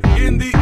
in the